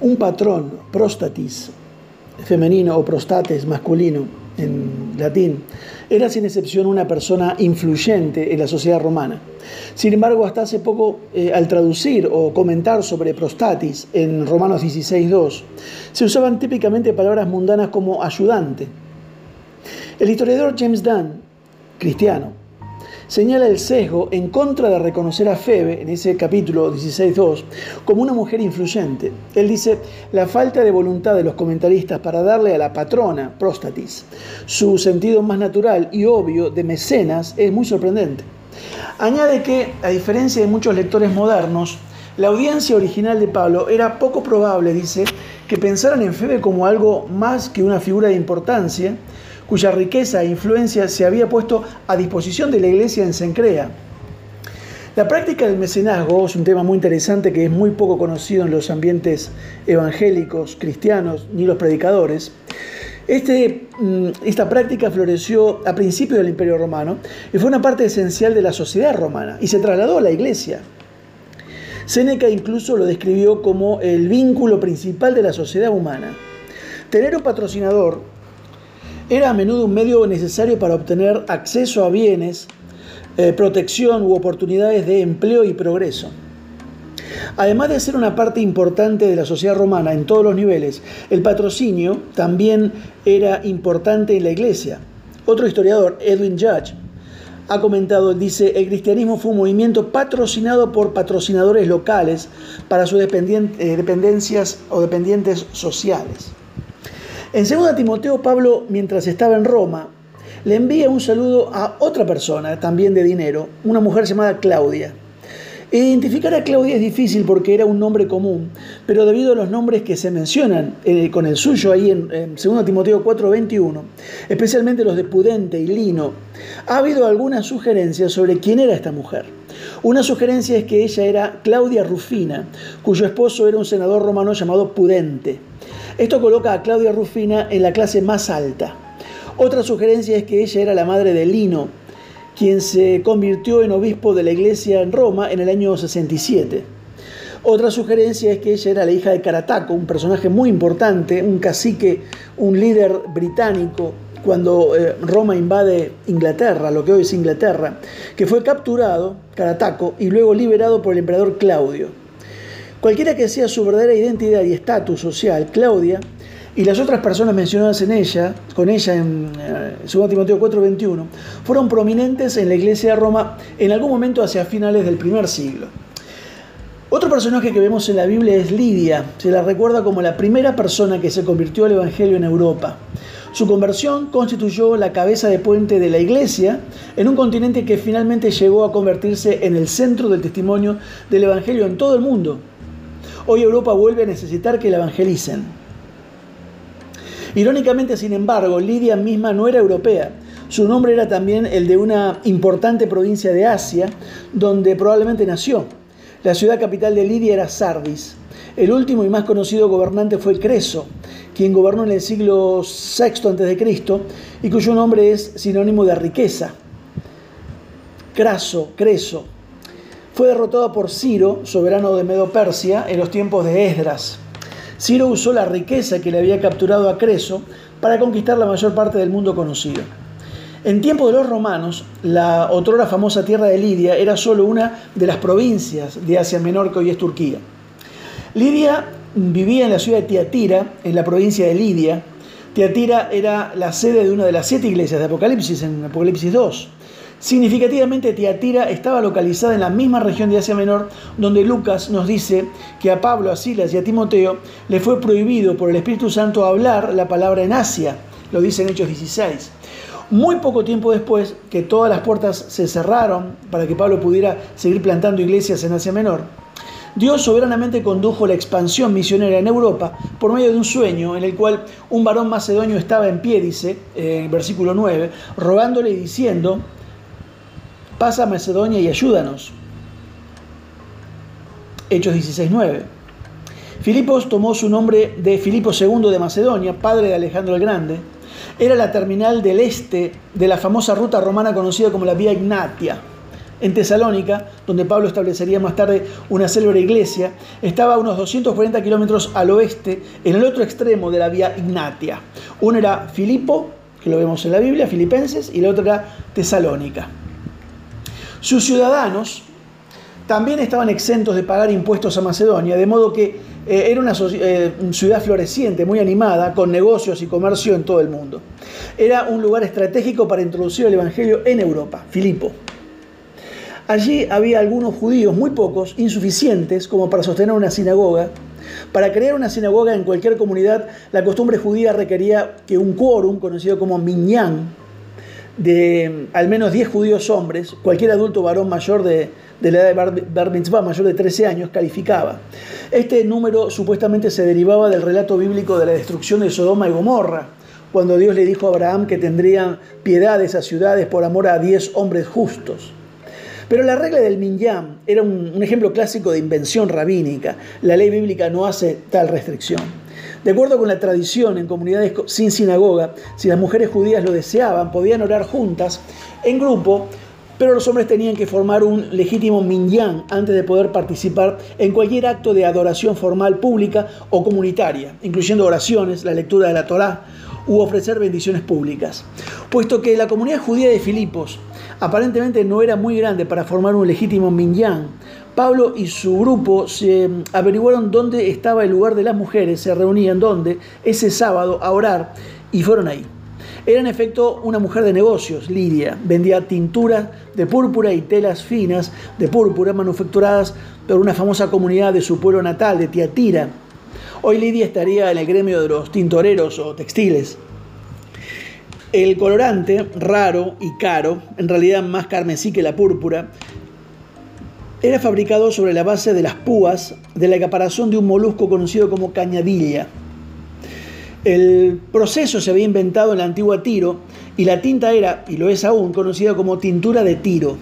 Un patrón, prostatis, femenino o prostates masculino en latín, era sin excepción una persona influyente en la sociedad romana. Sin embargo, hasta hace poco, eh, al traducir o comentar sobre prostatis en Romanos 16.2, se usaban típicamente palabras mundanas como ayudante. El historiador James Dunn, cristiano, señala el sesgo en contra de reconocer a Febe, en ese capítulo 16.2, como una mujer influyente. Él dice, la falta de voluntad de los comentaristas para darle a la patrona, próstatis, su sentido más natural y obvio de mecenas es muy sorprendente. Añade que, a diferencia de muchos lectores modernos, la audiencia original de Pablo era poco probable, dice, que pensaran en Febe como algo más que una figura de importancia, cuya riqueza e influencia se había puesto a disposición de la iglesia en Sencrea. La práctica del mecenazgo es un tema muy interesante que es muy poco conocido en los ambientes evangélicos, cristianos, ni los predicadores. Este, mm, esta práctica floreció a principios del Imperio Romano y fue una parte esencial de la sociedad romana y se trasladó a la iglesia. Séneca incluso lo describió como el vínculo principal de la sociedad humana. Tener un patrocinador era a menudo un medio necesario para obtener acceso a bienes, eh, protección u oportunidades de empleo y progreso. Además de ser una parte importante de la sociedad romana en todos los niveles, el patrocinio también era importante en la iglesia. Otro historiador, Edwin Judge, ha comentado, dice, el cristianismo fue un movimiento patrocinado por patrocinadores locales para sus eh, dependencias o dependientes sociales. En 2 Timoteo, Pablo, mientras estaba en Roma, le envía un saludo a otra persona, también de dinero, una mujer llamada Claudia. Identificar a Claudia es difícil porque era un nombre común, pero debido a los nombres que se mencionan eh, con el suyo ahí en, 2 Timoteo 4:21, especialmente los de Pudente y Lino, ha habido algunas sugerencias sobre quién era esta mujer. Una sugerencia es que ella era Claudia Rufina, cuyo esposo era un senador romano llamado Pudente. Esto coloca a Claudia Rufina en la clase más alta. Otra sugerencia es que ella era la madre de Lino, quien se convirtió en obispo de la iglesia en Roma en el año 67. Otra sugerencia es que ella era la hija de Carataco, un personaje muy importante, un cacique, un líder británico cuando eh, Roma invade Inglaterra, lo que hoy es Inglaterra, que fue capturado, Carataco, y luego liberado por el emperador Claudio. Cualquiera que sea su verdadera identidad y estatus social, Claudia y las otras personas mencionadas en ella, con ella en 2 eh, Timoteo 4:21, fueron prominentes en la iglesia de Roma en algún momento hacia finales del primer siglo. Otro personaje que vemos en la Biblia es Lidia. Se la recuerda como la primera persona que se convirtió al Evangelio en Europa. Su conversión constituyó la cabeza de puente de la iglesia en un continente que finalmente llegó a convertirse en el centro del testimonio del Evangelio en todo el mundo, Hoy Europa vuelve a necesitar que la evangelicen. Irónicamente, sin embargo, Lidia misma no era europea. Su nombre era también el de una importante provincia de Asia, donde probablemente nació. La ciudad capital de Lidia era Sardis. El último y más conocido gobernante fue Creso, quien gobernó en el siglo VI a.C. y cuyo nombre es sinónimo de riqueza. Craso, Creso, fue derrotado por Ciro, soberano de Medo-Persia, en los tiempos de Esdras. Ciro usó la riqueza que le había capturado a Creso para conquistar la mayor parte del mundo conocido. En tiempos de los romanos, la otrora famosa tierra de Lidia era solo una de las provincias de Asia Menor que hoy es Turquía. Lidia vivía en la ciudad de Tiatira, en la provincia de Lidia. Tiatira era la sede de una de las siete iglesias de Apocalipsis, en Apocalipsis 2. Significativamente, Tiatira estaba localizada en la misma región de Asia Menor, donde Lucas nos dice que a Pablo, a Silas y a Timoteo le fue prohibido por el Espíritu Santo hablar la palabra en Asia, lo dice en Hechos 16. Muy poco tiempo después que todas las puertas se cerraron para que Pablo pudiera seguir plantando iglesias en Asia Menor, Dios soberanamente condujo la expansión misionera en Europa por medio de un sueño en el cual un varón macedonio estaba en pie, dice, en versículo 9, rogándole y diciendo, pasa a Macedonia y ayúdanos. Hechos 16.9. Filipos tomó su nombre de Filipo II de Macedonia, padre de Alejandro el Grande. Era la terminal del este de la famosa ruta romana conocida como la Vía Ignatia. En Tesalónica, donde Pablo establecería más tarde una célebre iglesia, estaba a unos 240 kilómetros al oeste, en el otro extremo de la vía Ignatia. Uno era Filipo, que lo vemos en la Biblia, Filipenses, y el otro era Tesalónica. Sus ciudadanos también estaban exentos de pagar impuestos a Macedonia, de modo que eh, era una eh, ciudad floreciente, muy animada, con negocios y comercio en todo el mundo. Era un lugar estratégico para introducir el Evangelio en Europa, Filipo. Allí había algunos judíos, muy pocos, insuficientes como para sostener una sinagoga. Para crear una sinagoga en cualquier comunidad, la costumbre judía requería que un quórum, conocido como minyan, de al menos 10 judíos hombres, cualquier adulto varón mayor de, la edad de bar, mitzvah, mayor de 13 años, calificaba. Este número supuestamente se derivaba del relato bíblico de la destrucción de Sodoma y Gomorra, cuando Dios le dijo a Abraham que tendrían piedad de esas ciudades por amor a 10 hombres justos. Pero la regla del minyam era un, ejemplo clásico de invención rabínica. La ley bíblica no hace tal restricción. De acuerdo con la tradición, en comunidades sin sinagoga, si las mujeres judías lo deseaban, podían orar juntas, en grupo, pero los hombres tenían que formar un legítimo minyan antes de poder participar en cualquier acto de adoración formal pública o comunitaria, incluyendo oraciones, la lectura de la Torá u ofrecer bendiciones públicas. Puesto que la comunidad judía de Filipos aparentemente no era muy grande para formar un legítimo minyan. Pablo y su grupo se averiguaron dónde estaba el lugar de las mujeres, se reunían donde ese sábado a orar y fueron ahí. Era en efecto una mujer de negocios, Lidia. Vendía tintura de púrpura y telas finas de púrpura manufacturadas por una famosa comunidad de su pueblo natal, de Tiatira. Hoy Lidia estaría en el gremio de los tintoreros o textiles. El colorante, raro y caro, en realidad más carmesí que la púrpura, era fabricado sobre la base de las púas de la caparazón de un molusco conocido como cañadilla. El proceso se había inventado en la antigua Tiro y la tinta era, y lo es aún, conocida como tintura de Tiro.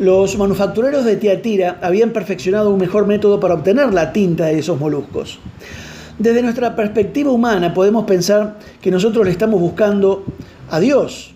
Los manufactureros de Tiatira habían perfeccionado un mejor método para obtener la tinta de esos moluscos. Desde nuestra perspectiva humana podemos pensar que nosotros le estamos buscando a Dios,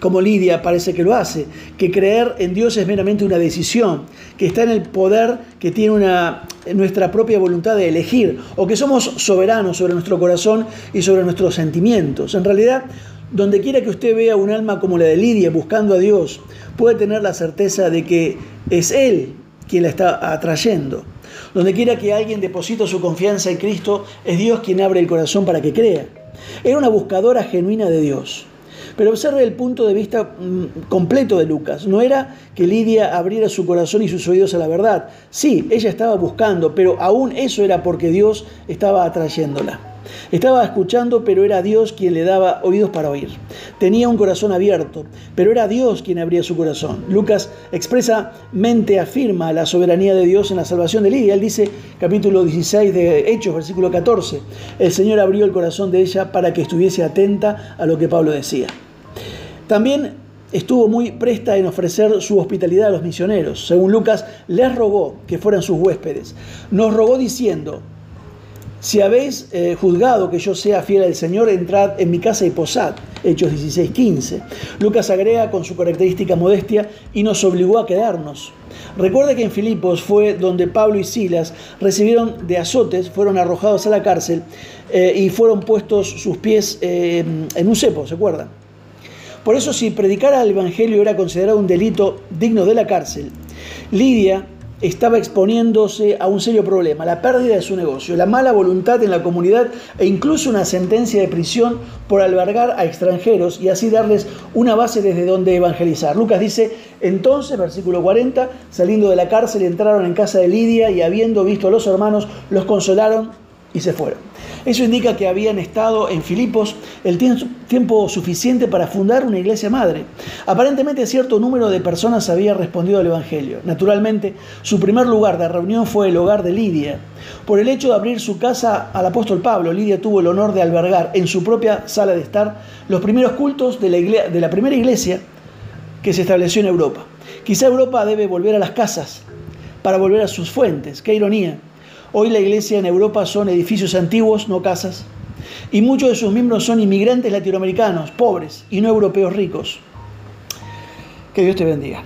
como Lidia parece que lo hace, que creer en Dios es meramente una decisión, que está en el poder que tiene una, nuestra propia voluntad de elegir, o que somos soberanos sobre nuestro corazón y sobre nuestros sentimientos. En realidad, donde quiera que usted vea un alma como la de Lidia buscando a Dios, puede tener la certeza de que es Él quien la está atrayendo. Donde quiera que alguien deposita su confianza en Cristo, es Dios quien abre el corazón para que crea. Era una buscadora genuina de Dios. Pero observe el punto de vista mm, completo de Lucas. No era que Lidia abriera su corazón y sus oídos a la verdad. Sí, ella estaba buscando, pero aún eso era porque Dios estaba atrayéndola. Estaba escuchando, pero era Dios quien le daba oídos para oír. Tenía un corazón abierto, pero era Dios quien abría su corazón. Lucas expresamente afirma la soberanía de Dios en la salvación de Lidia. Él dice, capítulo 16 de Hechos, versículo 14, el Señor abrió el corazón de ella para que estuviese atenta a lo que Pablo decía. También estuvo muy presta en ofrecer su hospitalidad a los misioneros. Según Lucas, les rogó que fueran sus huéspedes. Nos rogó diciendo, si habéis eh, juzgado que yo sea fiel al Señor, entrad en mi casa y posad. Hechos 16:15. Lucas agrega con su característica modestia y nos obligó a quedarnos. Recuerde que en Filipos fue donde Pablo y Silas recibieron de azotes, fueron arrojados a la cárcel eh, y fueron puestos sus pies eh, en un cepo, ¿se acuerdan? Por eso si predicar al Evangelio era considerado un delito digno de la cárcel, Lidia estaba exponiéndose a un serio problema, la pérdida de su negocio, la mala voluntad en la comunidad e incluso una sentencia de prisión por albergar a extranjeros y así darles una base desde donde evangelizar. Lucas dice, entonces, versículo 40, saliendo de la cárcel entraron en casa de Lidia y habiendo visto a los hermanos, los consolaron y se fueron. Eso indica que habían estado en Filipos el tiempo suficiente para fundar una iglesia madre. Aparentemente cierto número de personas había respondido al Evangelio. Naturalmente, su primer lugar de reunión fue el hogar de Lidia. Por el hecho de abrir su casa al apóstol Pablo, Lidia tuvo el honor de albergar en su propia sala de estar los primeros cultos de la, de la primera iglesia que se estableció en Europa. Quizá Europa debe volver a las casas para volver a sus fuentes. Qué ironía. Hoy la iglesia en Europa son edificios antiguos, no casas, y muchos de sus miembros son inmigrantes latinoamericanos, pobres, y no europeos ricos. Que Dios te bendiga.